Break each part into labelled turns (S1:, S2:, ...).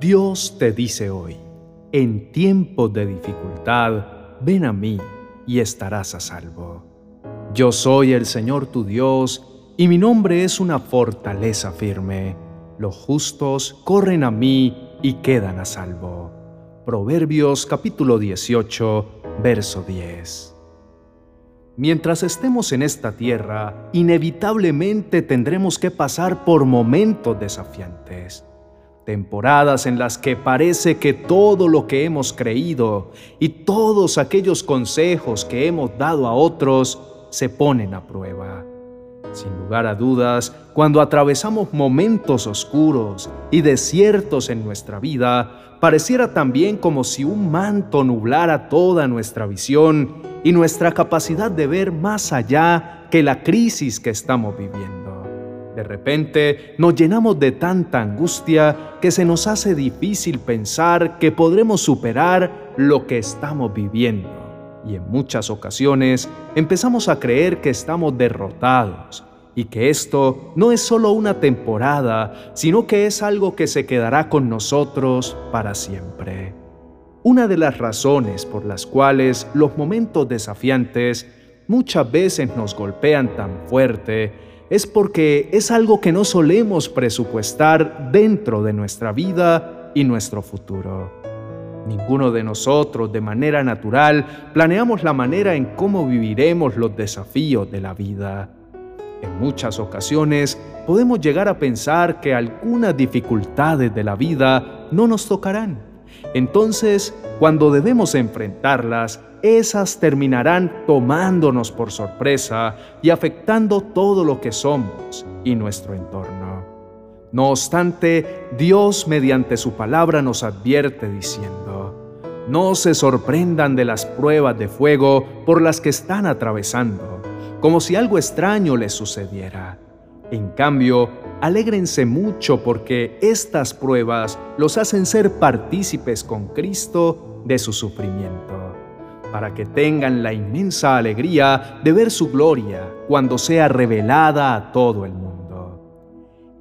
S1: Dios te dice hoy, en tiempos de dificultad, ven a mí y estarás a salvo. Yo soy el Señor tu Dios, y mi nombre es una fortaleza firme. Los justos corren a mí y quedan a salvo. Proverbios capítulo 18, verso 10. Mientras estemos en esta tierra, inevitablemente tendremos que pasar por momentos desafiantes temporadas en las que parece que todo lo que hemos creído y todos aquellos consejos que hemos dado a otros se ponen a prueba. Sin lugar a dudas, cuando atravesamos momentos oscuros y desiertos en nuestra vida, pareciera también como si un manto nublara toda nuestra visión y nuestra capacidad de ver más allá que la crisis que estamos viviendo. De repente nos llenamos de tanta angustia que se nos hace difícil pensar que podremos superar lo que estamos viviendo. Y en muchas ocasiones empezamos a creer que estamos derrotados y que esto no es solo una temporada, sino que es algo que se quedará con nosotros para siempre. Una de las razones por las cuales los momentos desafiantes muchas veces nos golpean tan fuerte es porque es algo que no solemos presupuestar dentro de nuestra vida y nuestro futuro. Ninguno de nosotros de manera natural planeamos la manera en cómo viviremos los desafíos de la vida. En muchas ocasiones podemos llegar a pensar que algunas dificultades de la vida no nos tocarán. Entonces, cuando debemos enfrentarlas, esas terminarán tomándonos por sorpresa y afectando todo lo que somos y nuestro entorno. No obstante, Dios mediante su palabra nos advierte diciendo, no se sorprendan de las pruebas de fuego por las que están atravesando, como si algo extraño les sucediera. En cambio, alégrense mucho porque estas pruebas los hacen ser partícipes con Cristo de su sufrimiento para que tengan la inmensa alegría de ver su gloria cuando sea revelada a todo el mundo.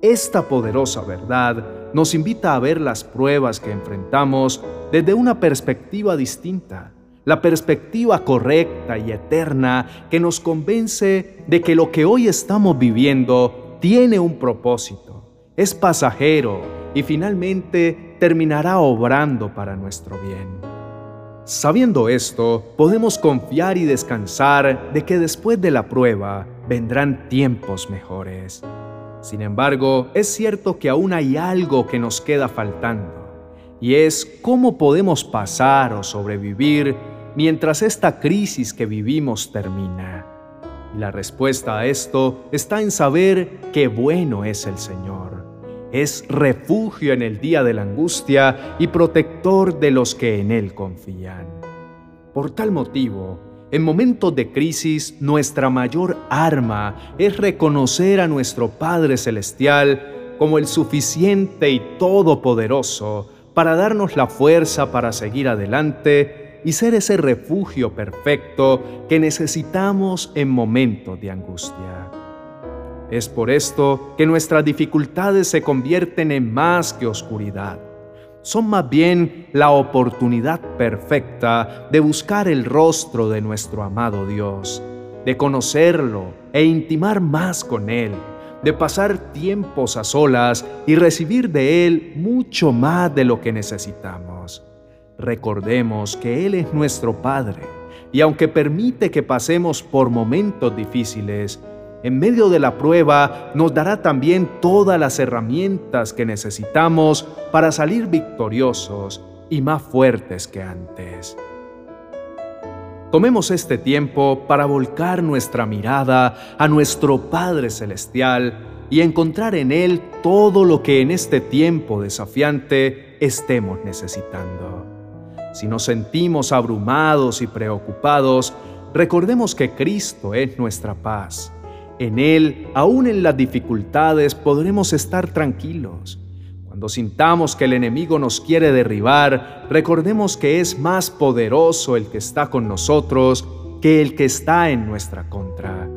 S1: Esta poderosa verdad nos invita a ver las pruebas que enfrentamos desde una perspectiva distinta, la perspectiva correcta y eterna que nos convence de que lo que hoy estamos viviendo tiene un propósito, es pasajero y finalmente terminará obrando para nuestro bien. Sabiendo esto, podemos confiar y descansar de que después de la prueba vendrán tiempos mejores. Sin embargo, es cierto que aún hay algo que nos queda faltando, y es cómo podemos pasar o sobrevivir mientras esta crisis que vivimos termina. La respuesta a esto está en saber qué bueno es el Señor es refugio en el día de la angustia y protector de los que en Él confían. Por tal motivo, en momentos de crisis, nuestra mayor arma es reconocer a nuestro Padre Celestial como el suficiente y todopoderoso para darnos la fuerza para seguir adelante y ser ese refugio perfecto que necesitamos en momentos de angustia. Es por esto que nuestras dificultades se convierten en más que oscuridad. Son más bien la oportunidad perfecta de buscar el rostro de nuestro amado Dios, de conocerlo e intimar más con Él, de pasar tiempos a solas y recibir de Él mucho más de lo que necesitamos. Recordemos que Él es nuestro Padre y aunque permite que pasemos por momentos difíciles, en medio de la prueba nos dará también todas las herramientas que necesitamos para salir victoriosos y más fuertes que antes. Tomemos este tiempo para volcar nuestra mirada a nuestro Padre Celestial y encontrar en Él todo lo que en este tiempo desafiante estemos necesitando. Si nos sentimos abrumados y preocupados, recordemos que Cristo es nuestra paz en Él, aún en las dificultades, podremos estar tranquilos. Cuando sintamos que el enemigo nos quiere derribar, recordemos que es más poderoso el que está con nosotros que el que está en nuestra contra.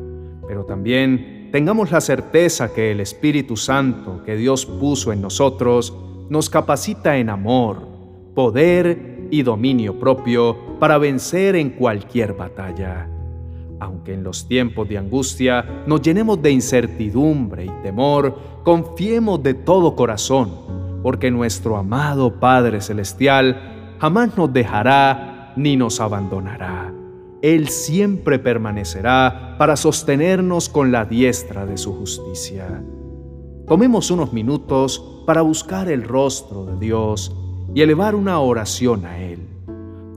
S1: Pero también tengamos la certeza que el Espíritu Santo que Dios puso en nosotros nos capacita en amor, poder y dominio propio para vencer en cualquier batalla. Aunque en los tiempos de angustia nos llenemos de incertidumbre y temor, confiemos de todo corazón, porque nuestro amado Padre Celestial jamás nos dejará ni nos abandonará. Él siempre permanecerá para sostenernos con la diestra de su justicia. Tomemos unos minutos para buscar el rostro de Dios y elevar una oración a Él.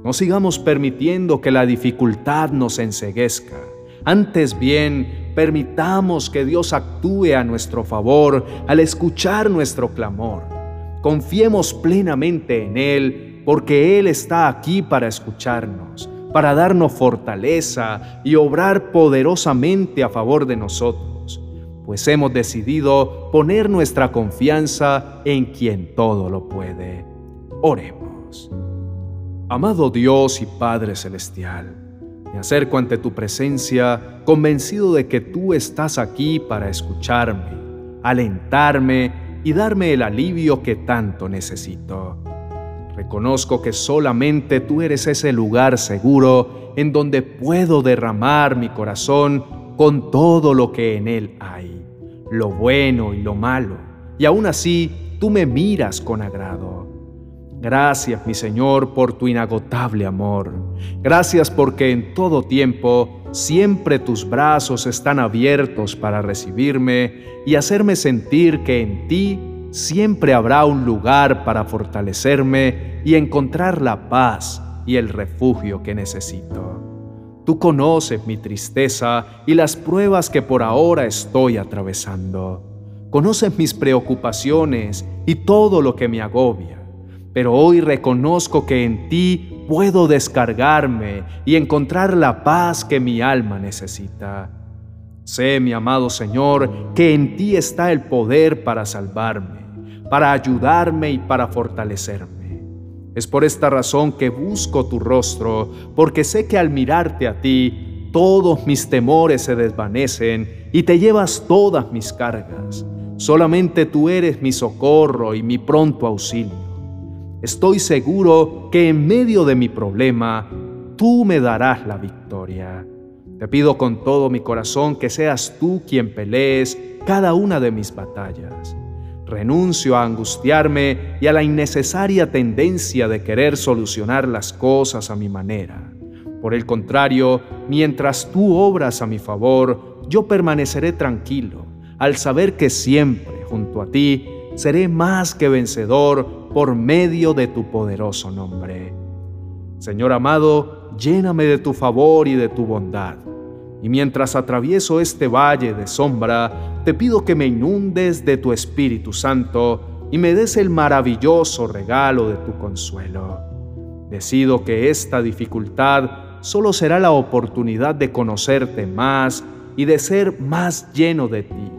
S1: No sigamos permitiendo que la dificultad nos enseguezca. Antes bien, permitamos que Dios actúe a nuestro favor al escuchar nuestro clamor. Confiemos plenamente en Él porque Él está aquí para escucharnos, para darnos fortaleza y obrar poderosamente a favor de nosotros, pues hemos decidido poner nuestra confianza en quien todo lo puede. Oremos. Amado Dios y Padre Celestial, me acerco ante tu presencia convencido de que tú estás aquí para escucharme, alentarme y darme el alivio que tanto necesito. Reconozco que solamente tú eres ese lugar seguro en donde puedo derramar mi corazón con todo lo que en él hay, lo bueno y lo malo, y aún así tú me miras con agrado. Gracias, mi Señor, por tu inagotable amor. Gracias porque en todo tiempo siempre tus brazos están abiertos para recibirme y hacerme sentir que en ti siempre habrá un lugar para fortalecerme y encontrar la paz y el refugio que necesito. Tú conoces mi tristeza y las pruebas que por ahora estoy atravesando. Conoces mis preocupaciones y todo lo que me agobia pero hoy reconozco que en ti puedo descargarme y encontrar la paz que mi alma necesita. Sé, mi amado Señor, que en ti está el poder para salvarme, para ayudarme y para fortalecerme. Es por esta razón que busco tu rostro, porque sé que al mirarte a ti, todos mis temores se desvanecen y te llevas todas mis cargas. Solamente tú eres mi socorro y mi pronto auxilio. Estoy seguro que en medio de mi problema, tú me darás la victoria. Te pido con todo mi corazón que seas tú quien pelees cada una de mis batallas. Renuncio a angustiarme y a la innecesaria tendencia de querer solucionar las cosas a mi manera. Por el contrario, mientras tú obras a mi favor, yo permaneceré tranquilo al saber que siempre junto a ti seré más que vencedor por medio de tu poderoso nombre. Señor amado, lléname de tu favor y de tu bondad. Y mientras atravieso este valle de sombra, te pido que me inundes de tu Espíritu Santo y me des el maravilloso regalo de tu consuelo. Decido que esta dificultad solo será la oportunidad de conocerte más y de ser más lleno de ti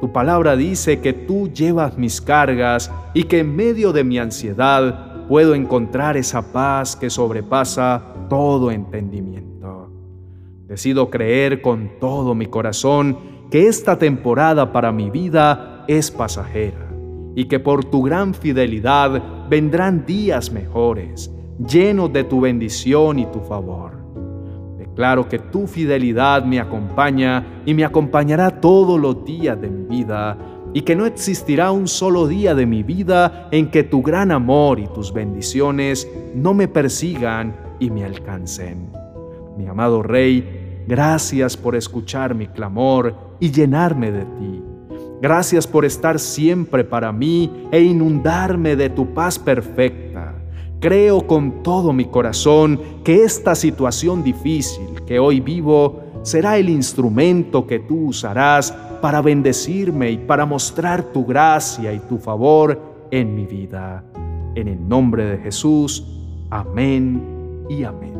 S1: tu palabra dice que tú llevas mis cargas y que en medio de mi ansiedad puedo encontrar esa paz que sobrepasa todo entendimiento. Decido creer con todo mi corazón que esta temporada para mi vida es pasajera y que por tu gran fidelidad vendrán días mejores, llenos de tu bendición y tu favor. Claro que tu fidelidad me acompaña y me acompañará todos los días de mi vida, y que no existirá un solo día de mi vida en que tu gran amor y tus bendiciones no me persigan y me alcancen. Mi amado Rey, gracias por escuchar mi clamor y llenarme de ti. Gracias por estar siempre para mí e inundarme de tu paz perfecta. Creo con todo mi corazón que esta situación difícil que hoy vivo será el instrumento que tú usarás para bendecirme y para mostrar tu gracia y tu favor en mi vida. En el nombre de Jesús, amén y amén.